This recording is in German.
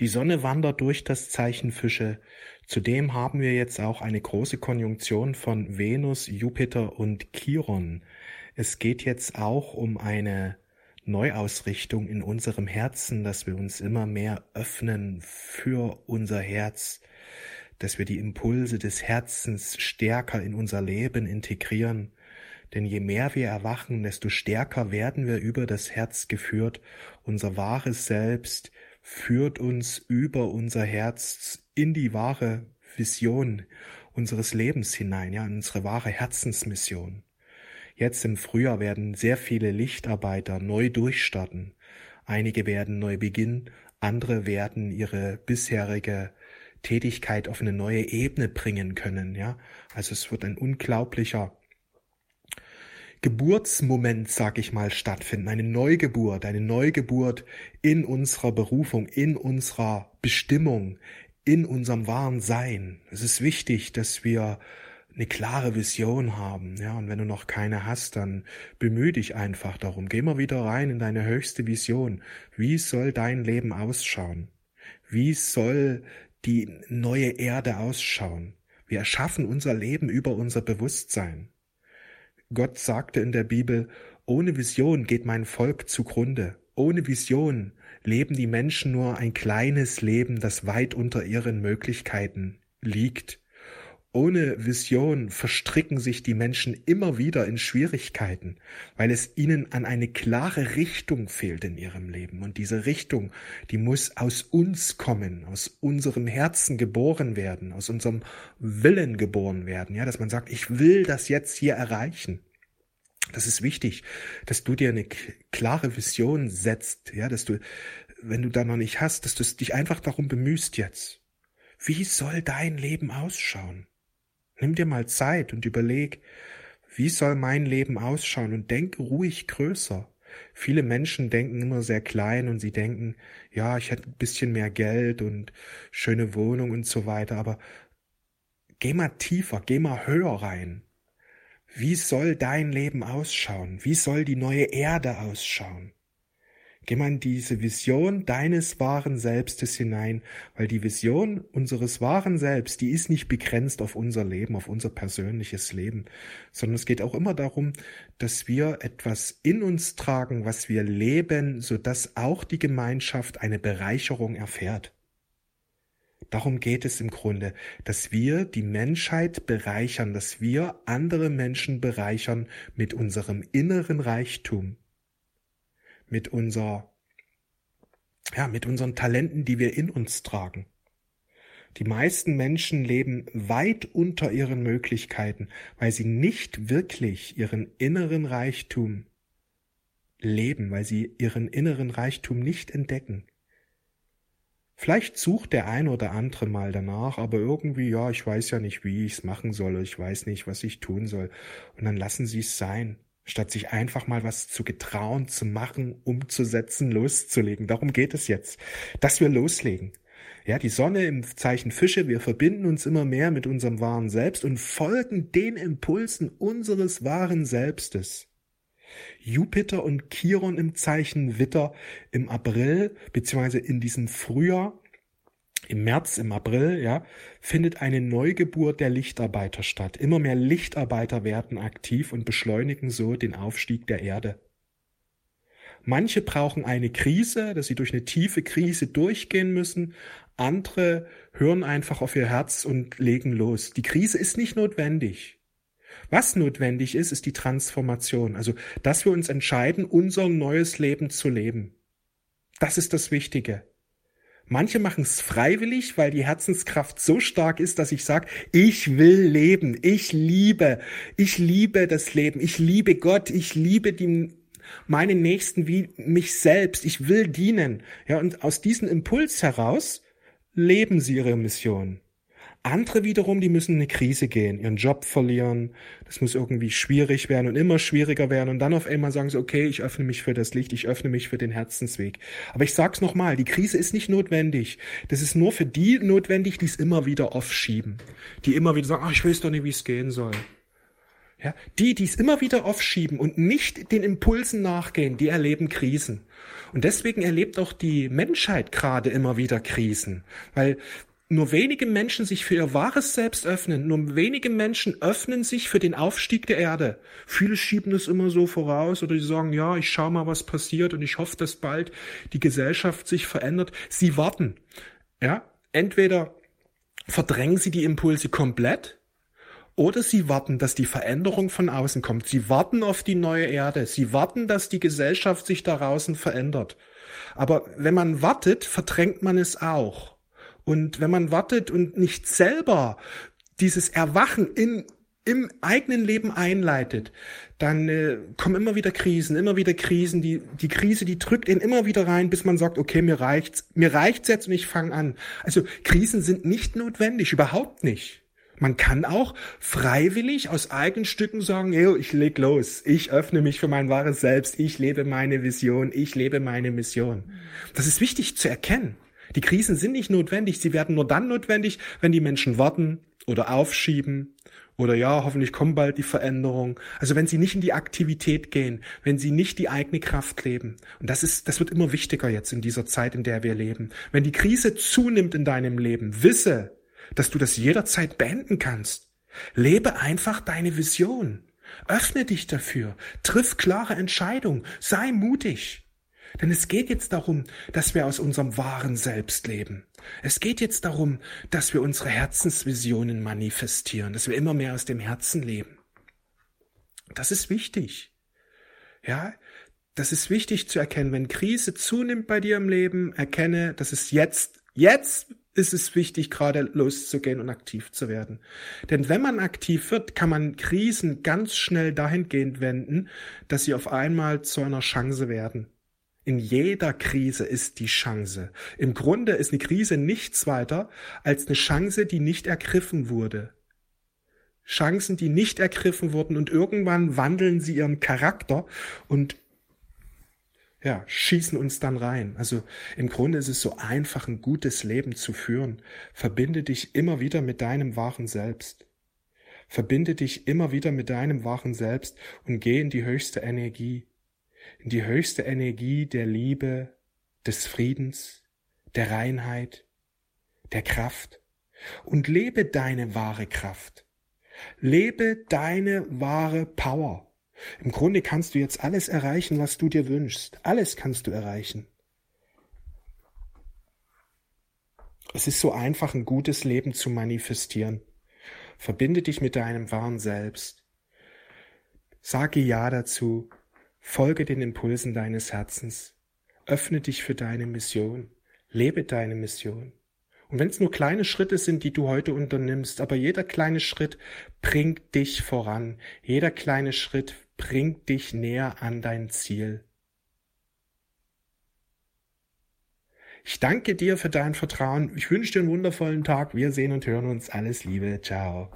Die Sonne wandert durch das Zeichen Fische. Zudem haben wir jetzt auch eine große Konjunktion von Venus, Jupiter und Chiron. Es geht jetzt auch um eine Neuausrichtung in unserem Herzen, dass wir uns immer mehr öffnen für unser Herz, dass wir die Impulse des Herzens stärker in unser Leben integrieren. Denn je mehr wir erwachen, desto stärker werden wir über das Herz geführt. Unser wahres Selbst führt uns über unser Herz in die wahre Vision unseres Lebens hinein, ja, in unsere wahre Herzensmission. Jetzt im Frühjahr werden sehr viele Lichtarbeiter neu durchstarten. Einige werden neu beginnen, andere werden ihre bisherige Tätigkeit auf eine neue Ebene bringen können, ja. Also es wird ein unglaublicher Geburtsmoment, sag ich mal, stattfinden, eine Neugeburt, eine Neugeburt in unserer Berufung, in unserer Bestimmung, in unserem wahren Sein. Es ist wichtig, dass wir eine klare Vision haben, ja, und wenn du noch keine hast, dann bemühe dich einfach darum. Geh mal wieder rein in deine höchste Vision. Wie soll dein Leben ausschauen? Wie soll die neue Erde ausschauen? Wir erschaffen unser Leben über unser Bewusstsein. Gott sagte in der Bibel, ohne Vision geht mein Volk zugrunde. Ohne Vision leben die Menschen nur ein kleines Leben, das weit unter ihren Möglichkeiten liegt. Ohne Vision verstricken sich die Menschen immer wieder in Schwierigkeiten, weil es ihnen an eine klare Richtung fehlt in ihrem Leben. Und diese Richtung, die muss aus uns kommen, aus unserem Herzen geboren werden, aus unserem Willen geboren werden. Ja, dass man sagt, ich will das jetzt hier erreichen. Das ist wichtig, dass du dir eine klare Vision setzt, ja, dass du, wenn du da noch nicht hast, dass du dich einfach darum bemühst jetzt. Wie soll dein Leben ausschauen? Nimm dir mal Zeit und überleg, wie soll mein Leben ausschauen und denk ruhig größer. Viele Menschen denken immer sehr klein und sie denken, ja, ich hätte ein bisschen mehr Geld und schöne Wohnung und so weiter, aber geh mal tiefer, geh mal höher rein. Wie soll dein Leben ausschauen? Wie soll die neue Erde ausschauen? Geh mal in diese Vision deines wahren Selbstes hinein, weil die Vision unseres wahren Selbst, die ist nicht begrenzt auf unser Leben, auf unser persönliches Leben, sondern es geht auch immer darum, dass wir etwas in uns tragen, was wir leben, so dass auch die Gemeinschaft eine Bereicherung erfährt. Darum geht es im Grunde, dass wir die Menschheit bereichern, dass wir andere Menschen bereichern mit unserem inneren Reichtum mit unser, ja, mit unseren Talenten, die wir in uns tragen. Die meisten Menschen leben weit unter ihren Möglichkeiten, weil sie nicht wirklich ihren inneren Reichtum leben, weil sie ihren inneren Reichtum nicht entdecken. Vielleicht sucht der ein oder andere mal danach, aber irgendwie, ja, ich weiß ja nicht, wie ich es machen soll, ich weiß nicht, was ich tun soll. Und dann lassen sie es sein statt sich einfach mal was zu getrauen, zu machen, umzusetzen, loszulegen. Darum geht es jetzt, dass wir loslegen. Ja, die Sonne im Zeichen Fische, wir verbinden uns immer mehr mit unserem wahren Selbst und folgen den Impulsen unseres wahren Selbstes. Jupiter und Chiron im Zeichen Witter im April, beziehungsweise in diesem Frühjahr, im März, im April, ja, findet eine Neugeburt der Lichtarbeiter statt. Immer mehr Lichtarbeiter werden aktiv und beschleunigen so den Aufstieg der Erde. Manche brauchen eine Krise, dass sie durch eine tiefe Krise durchgehen müssen. Andere hören einfach auf ihr Herz und legen los. Die Krise ist nicht notwendig. Was notwendig ist, ist die Transformation. Also, dass wir uns entscheiden, unser neues Leben zu leben. Das ist das Wichtige. Manche machen es freiwillig, weil die Herzenskraft so stark ist, dass ich sage, ich will leben, ich liebe, ich liebe das Leben, ich liebe Gott, ich liebe die, meinen Nächsten wie mich selbst, ich will dienen. Ja, und aus diesem Impuls heraus leben sie ihre Mission. Andere wiederum, die müssen in eine Krise gehen, ihren Job verlieren, das muss irgendwie schwierig werden und immer schwieriger werden und dann auf einmal sagen sie, okay, ich öffne mich für das Licht, ich öffne mich für den Herzensweg. Aber ich sag's nochmal, die Krise ist nicht notwendig. Das ist nur für die notwendig, die es immer wieder aufschieben. Die immer wieder sagen, ach, ich weiß doch nicht, wie es gehen soll. Ja, die, die es immer wieder aufschieben und nicht den Impulsen nachgehen, die erleben Krisen. Und deswegen erlebt auch die Menschheit gerade immer wieder Krisen, weil nur wenige Menschen sich für ihr wahres Selbst öffnen, nur wenige Menschen öffnen sich für den Aufstieg der Erde. Viele schieben es immer so voraus oder die sagen, ja, ich schau mal, was passiert und ich hoffe, dass bald die Gesellschaft sich verändert. Sie warten. Ja, entweder verdrängen sie die Impulse komplett oder sie warten, dass die Veränderung von außen kommt. Sie warten auf die neue Erde. Sie warten, dass die Gesellschaft sich da draußen verändert. Aber wenn man wartet, verdrängt man es auch. Und wenn man wartet und nicht selber dieses Erwachen in, im eigenen Leben einleitet, dann äh, kommen immer wieder Krisen, immer wieder Krisen. Die, die Krise, die drückt ihn immer wieder rein, bis man sagt, okay, mir reicht's, mir reicht's jetzt und ich fange an. Also Krisen sind nicht notwendig, überhaupt nicht. Man kann auch freiwillig aus eigenen Stücken sagen, yo, ich leg los, ich öffne mich für mein wahres Selbst, ich lebe meine Vision, ich lebe meine Mission. Das ist wichtig zu erkennen. Die Krisen sind nicht notwendig, sie werden nur dann notwendig, wenn die Menschen warten oder aufschieben oder ja, hoffentlich kommen bald die Veränderungen. Also wenn sie nicht in die Aktivität gehen, wenn sie nicht die eigene Kraft leben. Und das ist, das wird immer wichtiger jetzt in dieser Zeit, in der wir leben. Wenn die Krise zunimmt in deinem Leben, wisse, dass du das jederzeit beenden kannst. Lebe einfach deine Vision. Öffne dich dafür. Triff klare Entscheidungen. Sei mutig. Denn es geht jetzt darum, dass wir aus unserem wahren Selbst leben. Es geht jetzt darum, dass wir unsere Herzensvisionen manifestieren, dass wir immer mehr aus dem Herzen leben. Das ist wichtig. Ja, das ist wichtig zu erkennen. Wenn Krise zunimmt bei dir im Leben, erkenne, dass es jetzt, jetzt ist es wichtig, gerade loszugehen und aktiv zu werden. Denn wenn man aktiv wird, kann man Krisen ganz schnell dahingehend wenden, dass sie auf einmal zu einer Chance werden. In jeder Krise ist die Chance. Im Grunde ist eine Krise nichts weiter als eine Chance, die nicht ergriffen wurde. Chancen, die nicht ergriffen wurden und irgendwann wandeln sie ihren Charakter und ja, schießen uns dann rein. Also im Grunde ist es so einfach, ein gutes Leben zu führen. Verbinde dich immer wieder mit deinem wahren Selbst. Verbinde dich immer wieder mit deinem wahren Selbst und geh in die höchste Energie. In die höchste Energie der Liebe, des Friedens, der Reinheit, der Kraft. Und lebe deine wahre Kraft. Lebe deine wahre Power. Im Grunde kannst du jetzt alles erreichen, was du dir wünschst. Alles kannst du erreichen. Es ist so einfach, ein gutes Leben zu manifestieren. Verbinde dich mit deinem wahren Selbst. Sage Ja dazu. Folge den Impulsen deines Herzens. Öffne dich für deine Mission. Lebe deine Mission. Und wenn es nur kleine Schritte sind, die du heute unternimmst, aber jeder kleine Schritt bringt dich voran. Jeder kleine Schritt bringt dich näher an dein Ziel. Ich danke dir für dein Vertrauen. Ich wünsche dir einen wundervollen Tag. Wir sehen und hören uns. Alles Liebe. Ciao.